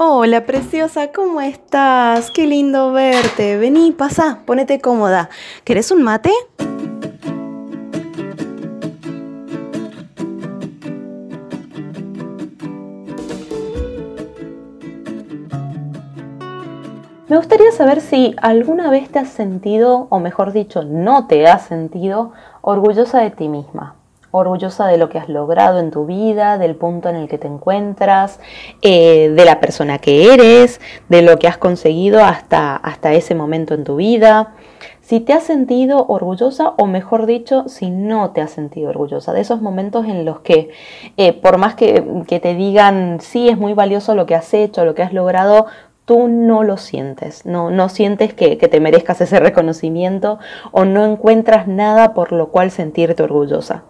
Hola, preciosa, ¿cómo estás? Qué lindo verte. Vení, pasa, ponete cómoda. ¿Querés un mate? Me gustaría saber si alguna vez te has sentido, o mejor dicho, no te has sentido orgullosa de ti misma orgullosa de lo que has logrado en tu vida, del punto en el que te encuentras, eh, de la persona que eres, de lo que has conseguido hasta, hasta ese momento en tu vida. Si te has sentido orgullosa o mejor dicho, si no te has sentido orgullosa, de esos momentos en los que eh, por más que, te digan, sí, es muy valioso lo que has hecho, lo que has logrado, tú no lo sientes, no, no sientes que, que, te merezcas ese reconocimiento o no encuentras nada por lo cual sentirte orgullosa.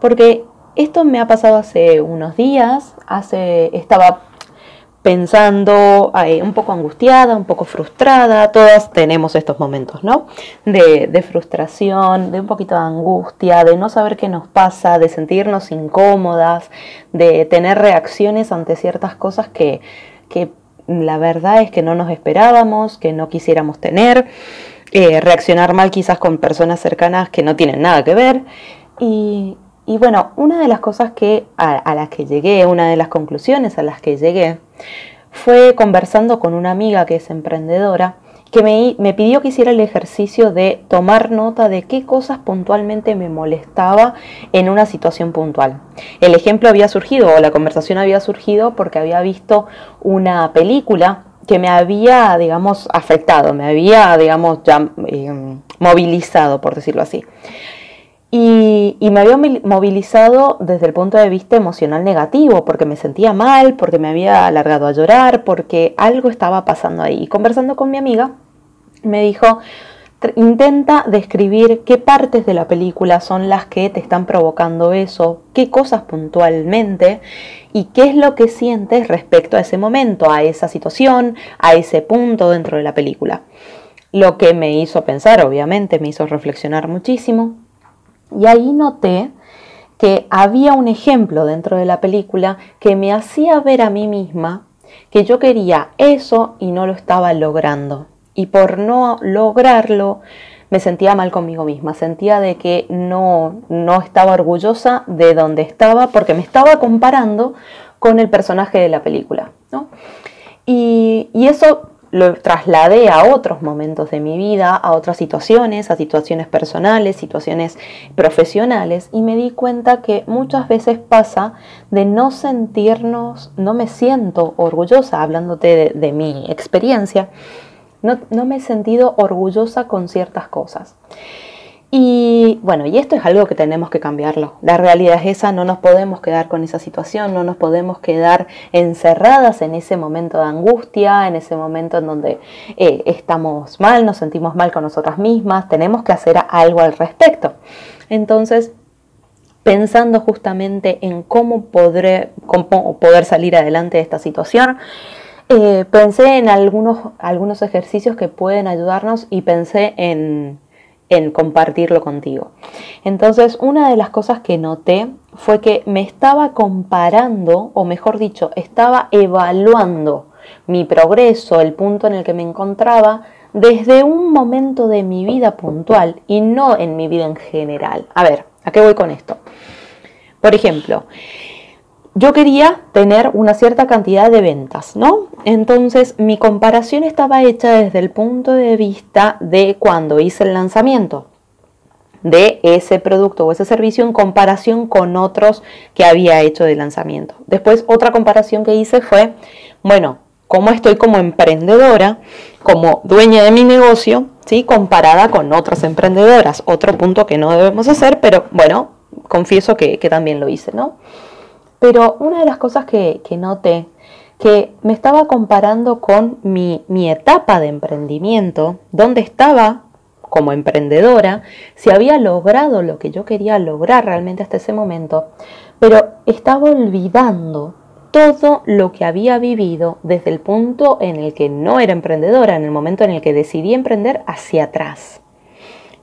Porque esto me ha pasado hace unos días, hace, estaba pensando, un poco angustiada, un poco frustrada, todas tenemos estos momentos, ¿no? De, de, frustración, de un poquito de angustia, de no saber qué nos pasa, de sentirnos incómodas, de tener reacciones ante ciertas cosas que, que la verdad es que no nos esperábamos, que no quisiéramos tener, eh, reaccionar mal quizás con personas cercanas que no tienen nada que ver. Y, bueno, una de las cosas que, a, las que llegué, una de las conclusiones a las que llegué, fue conversando con una amiga que es emprendedora, que me, me, pidió que hiciera el ejercicio de tomar nota de qué cosas puntualmente me molestaba en una situación puntual. El ejemplo había surgido, o la conversación había surgido, porque había visto una película que me había, digamos, afectado, me había, digamos, ya eh, movilizado, por decirlo así. Y, me había movilizado desde el punto de vista emocional negativo, porque me sentía mal, porque me había alargado a llorar, porque algo estaba pasando ahí. Y conversando con mi amiga, me dijo, intenta describir qué partes de la película son las que te están provocando eso, qué cosas puntualmente y qué es lo que sientes respecto a ese momento, a esa situación, a ese punto dentro de la película. Lo que me hizo pensar, obviamente, me hizo reflexionar muchísimo y ahí noté que había un ejemplo dentro de la película que me hacía ver a mí misma que yo quería eso y no lo estaba logrando. Y por no lograrlo, me sentía mal conmigo misma, sentía de que no, no estaba orgullosa de donde estaba porque me estaba comparando con el personaje de la película. Y, y eso lo trasladé a otros momentos de mi vida, a otras situaciones, a situaciones personales, situaciones profesionales, y me di cuenta que muchas veces pasa de no sentirnos, no me siento orgullosa, hablándote de, mi experiencia, no, no me he sentido orgullosa con ciertas cosas. Y bueno, y esto es algo que tenemos que cambiarlo. La realidad es esa, no nos podemos quedar con esa situación, no nos podemos quedar encerradas en ese momento de angustia, en ese momento en donde eh, estamos mal, nos sentimos mal con nosotras mismas, tenemos que hacer algo al respecto. Entonces, pensando justamente en cómo, podré, poder salir adelante de esta situación, eh, pensé en algunos, algunos ejercicios que pueden ayudarnos y pensé en en compartirlo contigo. Entonces, una de las cosas que noté fue que me estaba comparando, o mejor dicho, estaba evaluando mi progreso, el punto en el que me encontraba, desde un momento de mi vida puntual y no en mi vida en general. A ver, ¿a qué voy con esto? Por ejemplo, yo quería tener una cierta cantidad de ventas, ¿no? Entonces mi comparación estaba hecha desde el punto de vista de cuando hice el lanzamiento de ese producto o ese servicio en comparación con otros que había hecho de lanzamiento. Después otra comparación que hice fue, bueno, cómo estoy como emprendedora, como dueña de mi negocio, ¿sí? comparada con otras emprendedoras. Otro punto que no debemos hacer, pero bueno, confieso que, que también lo hice, ¿no? Pero una de las cosas que, noté, que me estaba comparando con mi, mi etapa de emprendimiento, donde estaba como emprendedora, si había logrado lo que yo quería lograr realmente hasta ese momento, pero estaba olvidando todo lo que había vivido desde el punto en el que no era emprendedora, en el momento en el que decidí emprender hacia atrás.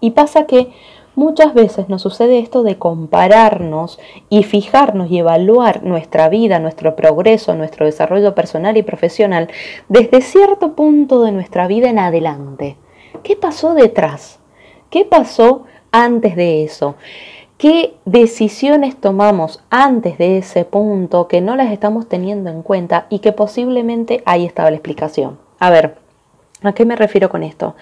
Y pasa que muchas veces nos sucede esto de compararnos y fijarnos y evaluar nuestra vida, nuestro progreso, nuestro desarrollo personal y profesional desde cierto punto de nuestra vida en adelante. ¿Qué pasó detrás? ¿Qué pasó antes de eso? ¿Qué decisiones tomamos antes de ese punto que no las estamos teniendo en cuenta y que posiblemente ahí estaba la explicación? A ver, ¿a qué me refiero con esto?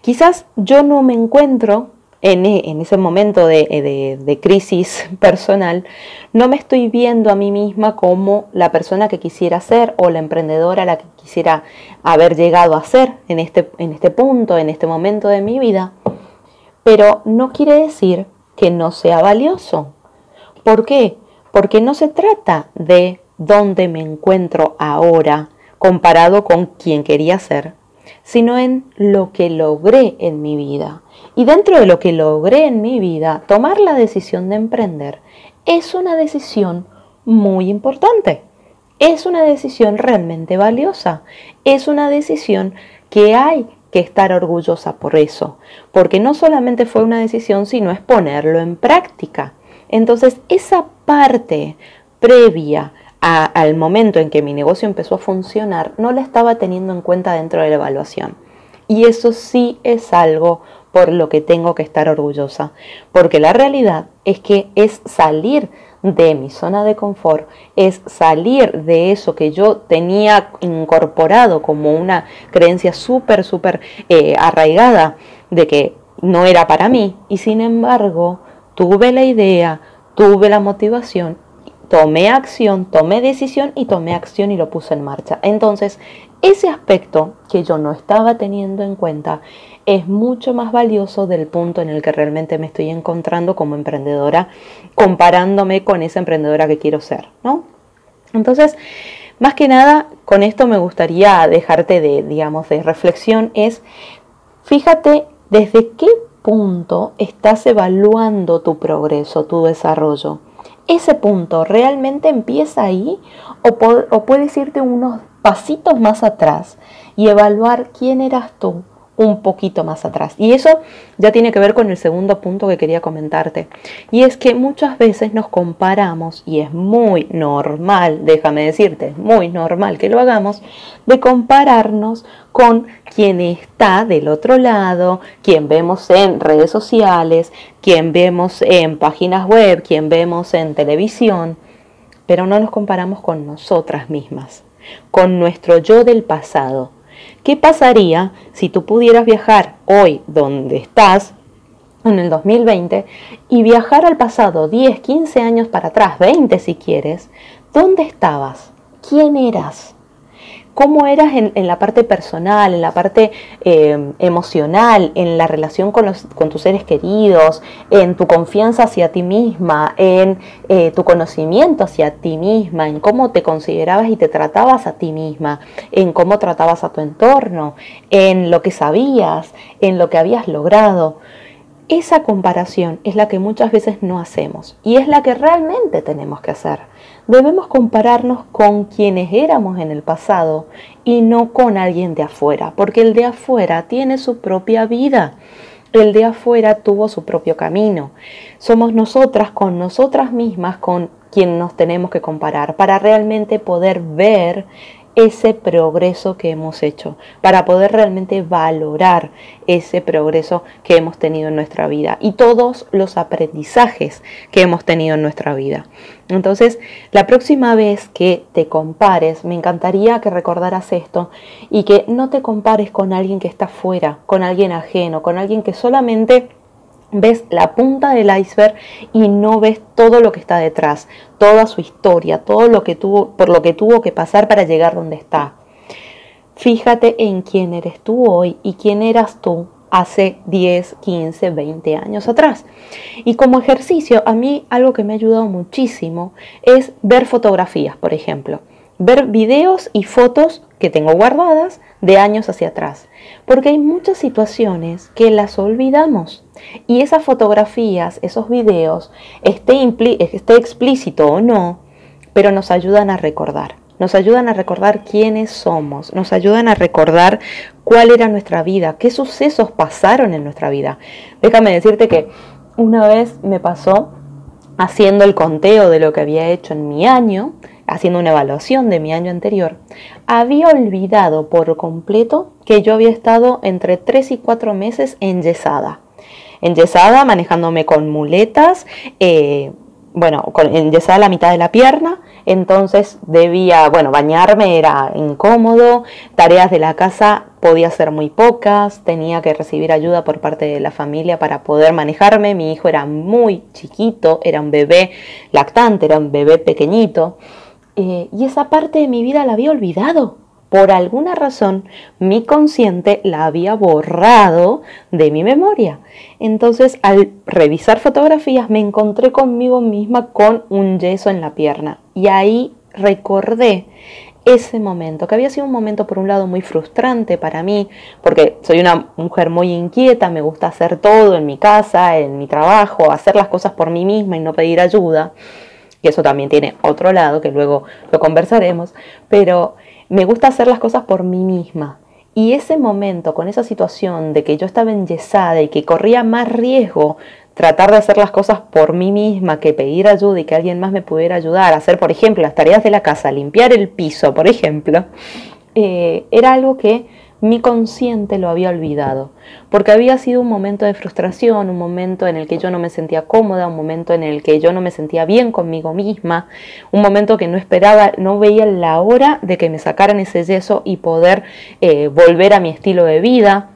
Quizás yo no me encuentro en, e, ese momento de, de, crisis personal, no me estoy viendo a mí misma como la persona que quisiera ser o la emprendedora a la que quisiera haber llegado a ser en este, en este punto, en este momento de mi vida, pero no quiere decir que no sea valioso. ¿Por qué? Porque no se trata de dónde me encuentro ahora comparado con quien quería ser, sino en lo que logré en mi vida. Y dentro de lo que logré en mi vida, tomar la decisión de emprender es una decisión muy importante. Es una decisión realmente valiosa. Es una decisión que hay que estar orgullosa por eso. Porque no solamente fue una decisión, sino es ponerlo en práctica. Entonces, esa parte previa al momento en que mi negocio empezó a funcionar, no la estaba teniendo en cuenta dentro de la evaluación. Y eso sí es algo por lo que tengo que estar orgullosa, porque la realidad es que es salir de mi zona de confort, es salir de eso que yo tenía incorporado como una creencia súper, súper eh, arraigada de que no era para mí, y sin embargo tuve la idea, tuve la motivación tomé acción, tomé decisión y tomé acción y lo puse en marcha. Entonces, ese aspecto que yo no estaba teniendo en cuenta es mucho más valioso del punto en el que realmente me estoy encontrando como emprendedora, comparándome con esa emprendedora que quiero ser, ¿no? Entonces, más que nada, con esto me gustaría dejarte de, digamos, de reflexión, es fíjate desde qué punto estás evaluando tu progreso, tu desarrollo ese punto realmente empieza ahí o, o puedes irte unos pasitos más atrás y evaluar quién eras tú un poquito más atrás. Y eso ya tiene que ver con el segundo punto que quería comentarte. Y es que muchas veces nos comparamos, y es muy normal, déjame decirte, es muy normal que lo hagamos, de compararnos con quien está del otro lado, quien vemos en redes sociales, quien vemos en páginas web, quien vemos en televisión, pero no nos comparamos con nosotras mismas, con nuestro yo del pasado ¿Qué pasaría si tú pudieras viajar hoy donde estás, en el 2020, y viajar al pasado 10, 15 años para atrás, 20 si quieres? ¿Dónde estabas? ¿Quién eras? Cómo eras en, la parte personal, en la parte eh, emocional, en la relación con, tus seres queridos, en tu confianza hacia ti misma, en eh, tu conocimiento hacia ti misma, en cómo te considerabas y te tratabas a ti misma, en cómo tratabas a tu entorno, en lo que sabías, en lo que habías logrado. Esa comparación es la que muchas veces no hacemos y es la que realmente tenemos que hacer. Debemos compararnos con quienes éramos en el pasado y no con alguien de afuera, porque el de afuera tiene su propia vida. El de afuera tuvo su propio camino. Somos nosotras con nosotras mismas con quien nos tenemos que comparar para realmente poder ver ese progreso que hemos hecho, para poder realmente valorar ese progreso que hemos tenido en nuestra vida y todos los aprendizajes que hemos tenido en nuestra vida. Entonces, la próxima vez que te compares, me encantaría que recordaras esto y que no te compares con alguien que está fuera, con alguien ajeno, con alguien que solamente ves la punta del iceberg y no ves todo lo que está detrás, toda su historia, todo lo que tuvo, por lo que tuvo que pasar para llegar donde está. Fíjate en quién eres tú hoy y quién eras tú hace 10, 15, 20 años atrás. Y como ejercicio, a mí algo que me ha ayudado muchísimo es ver fotografías, por ejemplo. Ver videos y fotos que tengo guardadas de años hacia atrás. Porque hay muchas situaciones que las olvidamos. Y esas fotografías, esos videos, esté, esté explícito o no, pero nos ayudan a recordar. Nos ayudan a recordar quiénes somos, nos ayudan a recordar cuál era nuestra vida, qué sucesos pasaron en nuestra vida. Déjame decirte que una vez me pasó haciendo el conteo de lo que había hecho en mi año, haciendo una evaluación de mi año anterior, había olvidado por completo que yo había estado entre 3 y 4 meses enyesada. Enyesada, manejándome con muletas, eh, bueno, con, enyesada la mitad de la pierna, entonces debía, bueno, bañarme era incómodo, tareas de la casa podía hacer muy pocas, tenía que recibir ayuda por parte de la familia para poder manejarme, mi hijo era muy chiquito, era un bebé lactante, era un bebé pequeñito, eh, y esa parte de mi vida la había olvidado. Por alguna razón, mi consciente la había borrado de mi memoria. Entonces, al revisar fotografías, me encontré conmigo misma con un yeso en la pierna. Y ahí recordé ese momento, que había sido un momento por un lado muy frustrante para mí, porque soy una mujer muy inquieta, me gusta hacer todo en mi casa, en mi trabajo, hacer las cosas por mí misma y no pedir ayuda. Y eso también tiene otro lado, que luego lo conversaremos, pero me gusta hacer las cosas por mí misma. Y ese momento, con esa situación de que yo estaba enyesada y que corría más riesgo tratar de hacer las cosas por mí misma que pedir ayuda y que alguien más me pudiera ayudar, hacer, por ejemplo, las tareas de la casa, limpiar el piso, por ejemplo, eh, era algo que mi consciente lo había olvidado, porque había sido un momento de frustración, un momento en el que yo no me sentía cómoda, un momento en el que yo no me sentía bien conmigo misma, un momento que no esperaba, no veía la hora de que me sacaran ese yeso y poder eh, volver a mi estilo de vida.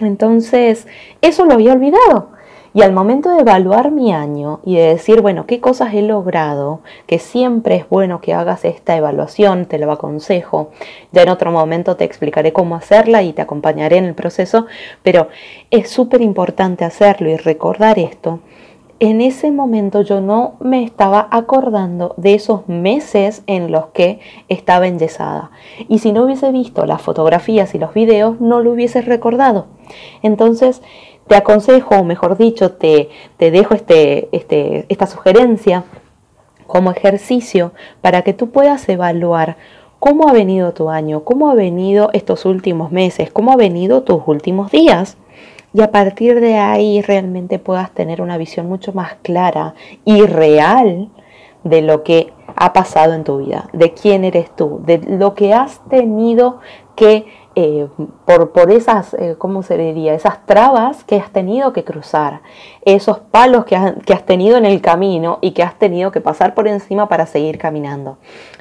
Entonces, eso lo había olvidado. Y al momento de evaluar mi año y de decir, bueno, qué cosas he logrado, que siempre es bueno que hagas esta evaluación, te lo aconsejo. Ya en otro momento te explicaré cómo hacerla y te acompañaré en el proceso, pero es súper importante hacerlo y recordar esto. En ese momento yo no me estaba acordando de esos meses en los que estaba enyesada. Y si no hubiese visto las fotografías y los videos, no lo hubiese recordado. Entonces, te aconsejo, o mejor dicho, te, te dejo este, este, esta sugerencia como ejercicio para que tú puedas evaluar cómo ha venido tu año, cómo ha venido estos últimos meses, cómo ha venido tus últimos días. Y a partir de ahí realmente puedas tener una visión mucho más clara y real de lo que ha pasado en tu vida, de quién eres tú, de lo que has tenido que eh, por, por, esas, eh, ¿cómo se diría? Esas trabas que has tenido que cruzar, esos palos que has, que has, tenido en el camino y que has tenido que pasar por encima para seguir caminando.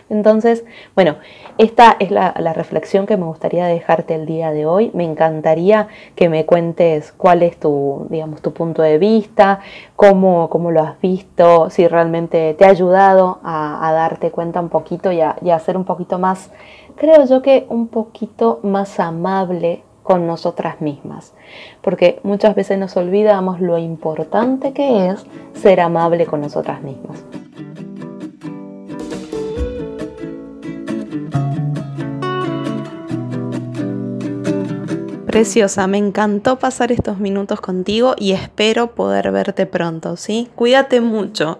Entonces, bueno, esta es la, reflexión que me gustaría dejarte el día de hoy. Me encantaría que me cuentes cuál es tu, digamos, tu punto de vista, cómo, cómo lo has visto, si realmente te ha ayudado a, a darte cuenta un poquito y a, y a ser un poquito más creo yo que un poquito más amable con nosotras mismas, porque muchas veces nos olvidamos lo importante que es ser amable con nosotras mismas. Preciosa, me encantó pasar estos minutos contigo y espero poder verte pronto, ¿sí? Cuídate mucho